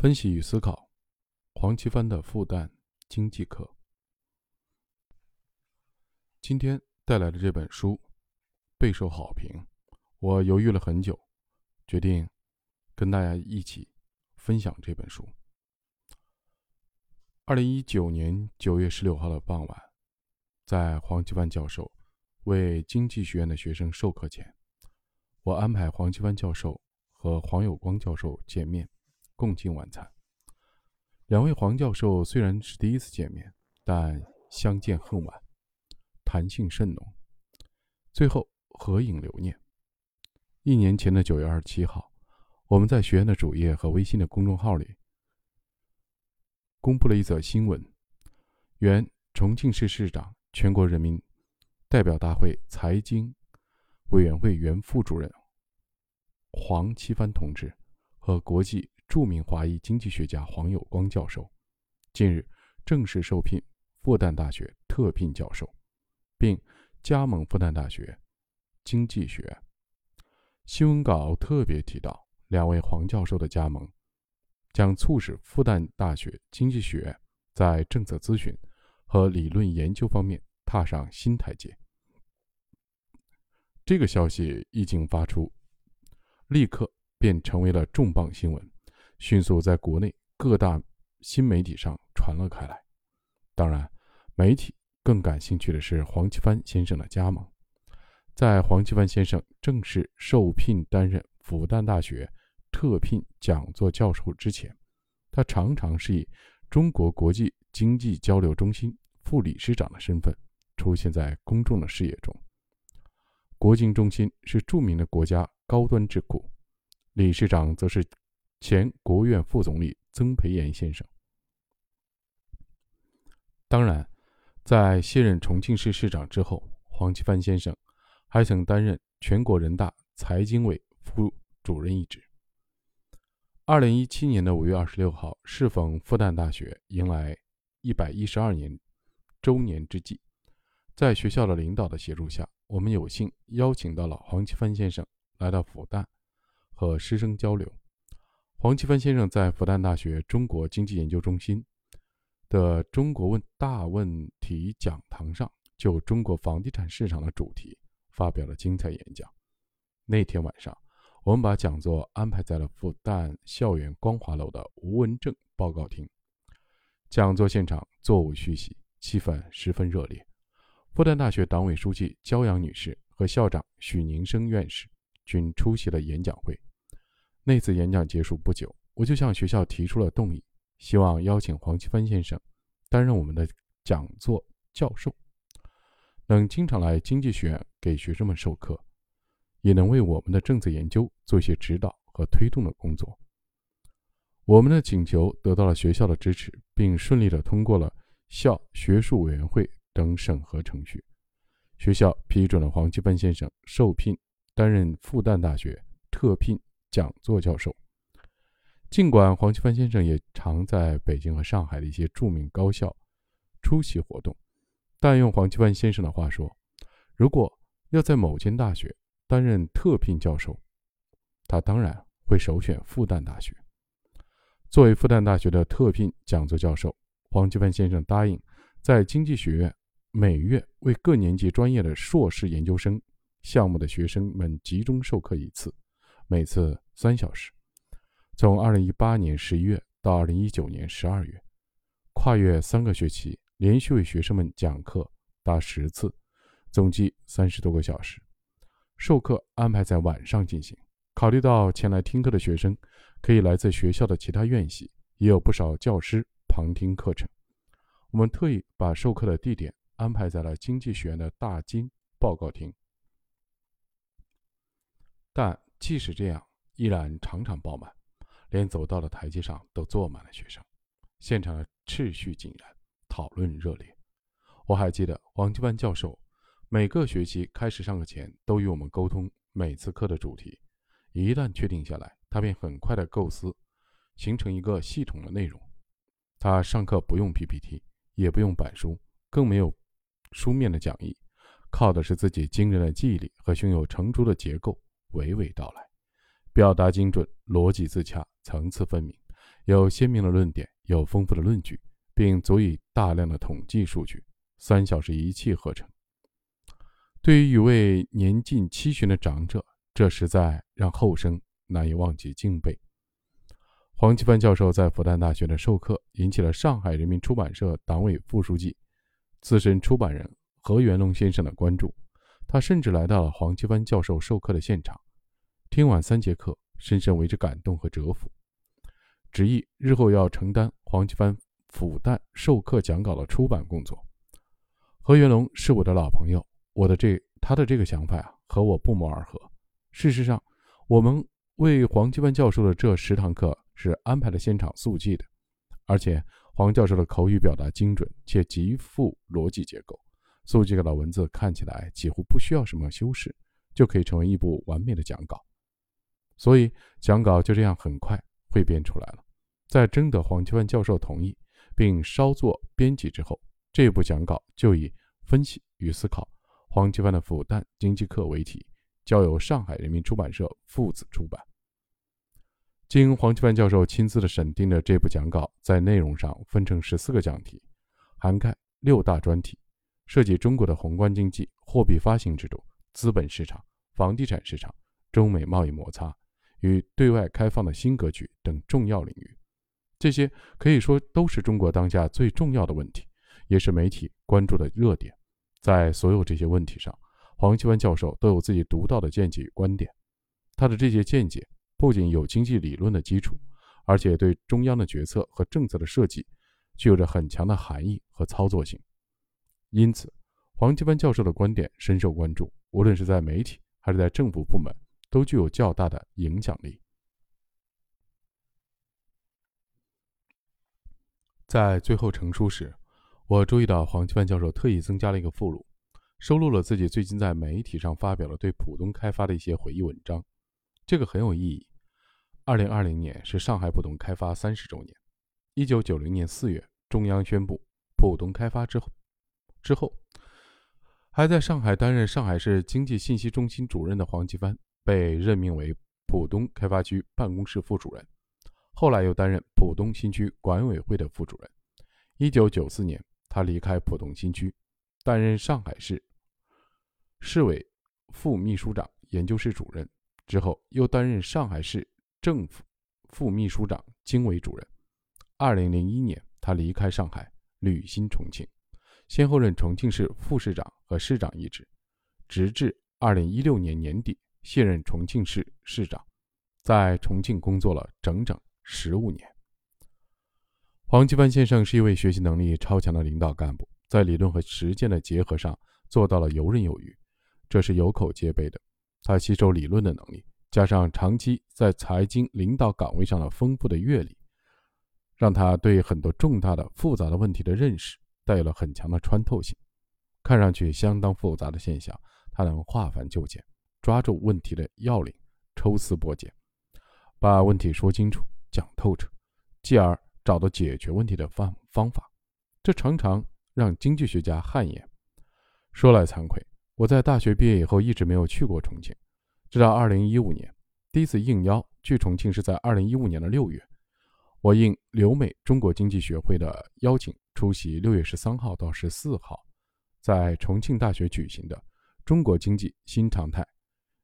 分析与思考，黄奇帆的复旦经济课。今天带来的这本书备受好评，我犹豫了很久，决定跟大家一起分享这本书。二零一九年九月十六号的傍晚，在黄奇帆教授为经济学院的学生授课前，我安排黄奇帆教授和黄有光教授见面。共进晚餐。两位黄教授虽然是第一次见面，但相见恨晚，谈性甚浓，最后合影留念。一年前的九月二十七号，我们在学院的主页和微信的公众号里公布了一则新闻：原重庆市市长、全国人民代表大会财经委员会原副主任黄奇帆同志和国际。著名华裔经济学家黄有光教授近日正式受聘复旦大学特聘教授，并加盟复旦大学经济学。新闻稿特别提到，两位黄教授的加盟将促使复旦大学经济学在政策咨询和理论研究方面踏上新台阶。这个消息一经发出，立刻便成为了重磅新闻。迅速在国内各大新媒体上传了开来。当然，媒体更感兴趣的是黄奇帆先生的加盟。在黄奇帆先生正式受聘担任复旦大学特聘讲座教授之前，他常常是以中国国际经济交流中心副理事长的身份出现在公众的视野中。国经中心是著名的国家高端智库，理事长则是。前国务院副总理曾培炎先生，当然，在卸任重庆市市长之后，黄奇帆先生还曾担任全国人大财经委副主任一职。二零一七年的五月二十六号，适逢复旦大学迎来一百一十二年周年之际，在学校的领导的协助下，我们有幸邀请到了黄奇帆先生来到复旦和师生交流。黄奇帆先生在复旦大学中国经济研究中心的“中国问大问题”讲堂上，就中国房地产市场的主题发表了精彩演讲。那天晚上，我们把讲座安排在了复旦校园光华楼的吴文正报告厅。讲座现场座无虚席，气氛十分热烈。复旦大学党委书记焦阳女士和校长许宁生院士均出席了演讲会。那次演讲结束不久，我就向学校提出了动议，希望邀请黄奇帆先生担任我们的讲座教授，能经常来经济学院给学生们授课，也能为我们的政策研究做一些指导和推动的工作。我们的请求得到了学校的支持，并顺利地通过了校学术委员会等审核程序，学校批准了黄奇帆先生受聘担任复旦大学特聘。讲座教授，尽管黄奇帆先生也常在北京和上海的一些著名高校出席活动，但用黄奇帆先生的话说，如果要在某间大学担任特聘教授，他当然会首选复旦大学。作为复旦大学的特聘讲座教授，黄奇帆先生答应在经济学院每月为各年级专业的硕士研究生项目的学生们集中授课一次。每次三小时，从二零一八年十一月到二零一九年十二月，跨越三个学期，连续为学生们讲课达十次，总计三十多个小时。授课安排在晚上进行，考虑到前来听课的学生可以来自学校的其他院系，也有不少教师旁听课程，我们特意把授课的地点安排在了经济学院的大金报告厅，但。即使这样，依然场场爆满，连走到了台阶上都坐满了学生，现场的秩序井然，讨论热烈。我还记得黄奇帆教授每个学期开始上课前都与我们沟通每次课的主题，一旦确定下来，他便很快的构思，形成一个系统的内容。他上课不用 PPT，也不用板书，更没有书面的讲义，靠的是自己惊人的记忆力和胸有成竹的结构。娓娓道来，表达精准，逻辑自洽，层次分明，有鲜明的论点，有丰富的论据，并足以大量的统计数据，三小时一气呵成。对于一位年近七旬的长者，这实在让后生难以忘记敬佩。黄奇帆教授在复旦大学的授课引起了上海人民出版社党委副书记、资深出版人何元龙先生的关注。他甚至来到了黄奇帆教授授课的现场，听完三节课，深深为之感动和折服，执意日后要承担黄奇帆复旦授课讲稿的出版工作。何元龙是我的老朋友。我的这他的这个想法啊，和我不谋而合。事实上，我们为黄奇帆教授的这十堂课是安排了现场速记的，而且黄教授的口语表达精准且极富逻辑结构，速记的文字看起来几乎不需要什么修饰，就可以成为一部完美的讲稿。所以讲稿就这样很快汇编出来了。在征得黄奇帆教授同意，并稍作编辑之后，这部讲稿就以分析与思考。黄奇帆的复旦经济课为题，交由上海人民出版社父子出版。经黄奇帆教授亲自的审定的这部讲稿，在内容上分成十四个讲题，涵盖六大专题，涉及中国的宏观经济、货币发行制度、资本市场、房地产市场、中美贸易摩擦与对外开放的新格局等重要领域。这些可以说都是中国当下最重要的问题，也是媒体关注的热点。在所有这些问题上，黄奇帆教授都有自己独到的见解与观点。他的这些见解不仅有经济理论的基础，而且对中央的决策和政策的设计具有着很强的含义和操作性。因此，黄奇帆教授的观点深受关注，无论是在媒体还是在政府部门，都具有较大的影响力。在最后成书时。我注意到黄奇帆教授特意增加了一个附录，收录了自己最近在媒体上发表了对浦东开发的一些回忆文章。这个很有意义。二零二零年是上海浦东开发三十周年。一九九零年四月，中央宣布浦东开发之后，之后还在上海担任上海市经济信息中心主任的黄奇帆被任命为浦东开发区办公室副主任，后来又担任浦东新区管委会的副主任。一九九四年。他离开浦东新区，担任上海市市委副秘书长、研究室主任，之后又担任上海市政府副秘书长、经委主任。二零零一年，他离开上海，履新重庆，先后任重庆市副市长和市长一职，直至二零一六年年底卸任重庆市市长，在重庆工作了整整十五年。黄奇帆先生是一位学习能力超强的领导干部，在理论和实践的结合上做到了游刃有余，这是有口皆碑的。他吸收理论的能力，加上长期在财经领导岗位上的丰富的阅历，让他对很多重大的、复杂的问题的认识带有了很强的穿透性。看上去相当复杂的现象，他能化繁就简，抓住问题的要领，抽丝剥茧，把问题说清楚、讲透彻，继而。找到解决问题的方方法，这常常让经济学家汗颜。说来惭愧，我在大学毕业以后一直没有去过重庆，直到2015年第一次应邀去重庆是在2015年的六月，我应留美中国经济学会的邀请出席6月13号到14号在重庆大学举行的“中国经济新常态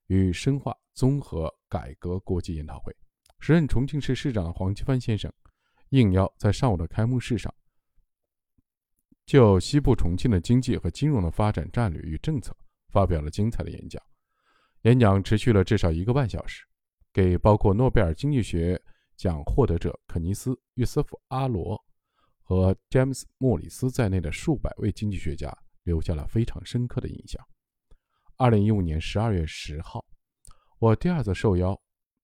与深化综合改革”国际研讨会。时任重庆市市长的黄奇帆先生。应邀在上午的开幕式上，就西部重庆的经济和金融的发展战略与政策发表了精彩的演讲。演讲持续了至少一个半小时，给包括诺贝尔经济学奖获得者肯尼斯·约瑟夫·阿罗和詹姆斯·莫里斯在内的数百位经济学家留下了非常深刻的印象。二零一五年十二月十号，我第二次受邀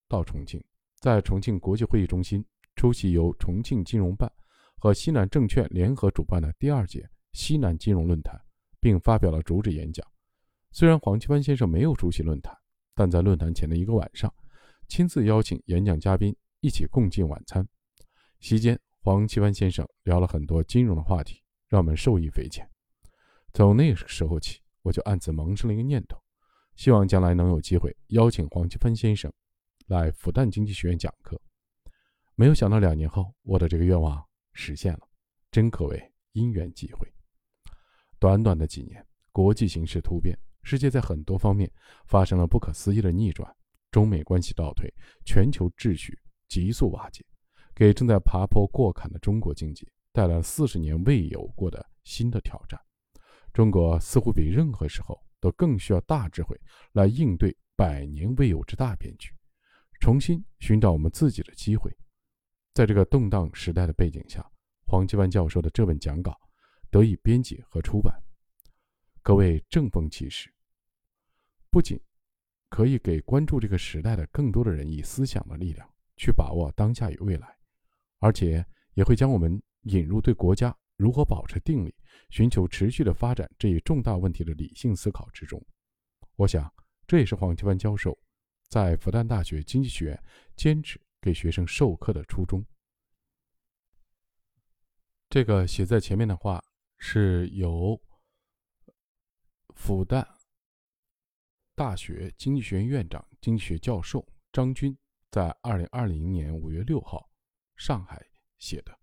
到重庆，在重庆国际会议中心。出席由重庆金融办和西南证券联合主办的第二届西南金融论坛，并发表了主旨演讲。虽然黄奇帆先生没有出席论坛，但在论坛前的一个晚上，亲自邀请演讲嘉宾一起共进晚餐。席间，黄奇帆先生聊了很多金融的话题，让我们受益匪浅。从那个时候起，我就暗自萌生了一个念头，希望将来能有机会邀请黄奇帆先生来复旦经济学院讲课。没有想到两年后，我的这个愿望实现了，真可谓因缘际会。短短的几年，国际形势突变，世界在很多方面发生了不可思议的逆转，中美关系倒退，全球秩序急速瓦解，给正在爬坡过坎的中国经济带来了四十年未有过的新的挑战。中国似乎比任何时候都更需要大智慧来应对百年未有之大变局，重新寻找我们自己的机会。在这个动荡时代的背景下，黄奇帆教授的这本讲稿。得以编辑和出版，可谓正风起时。不仅可以给关注这个时代的更多的人以思想的力量，去把握当下与未来，而且也会将我们引入对国家如何保持定力、寻求持续的发展这一重大问题的理性思考之中。我想，这也是黄奇帆教授在复旦大学经济学院坚持给学生授课的初衷。这个写在前面的话。是由复旦大学经济学院院长、经济学教授张军在二零二零年五月六号上海写的。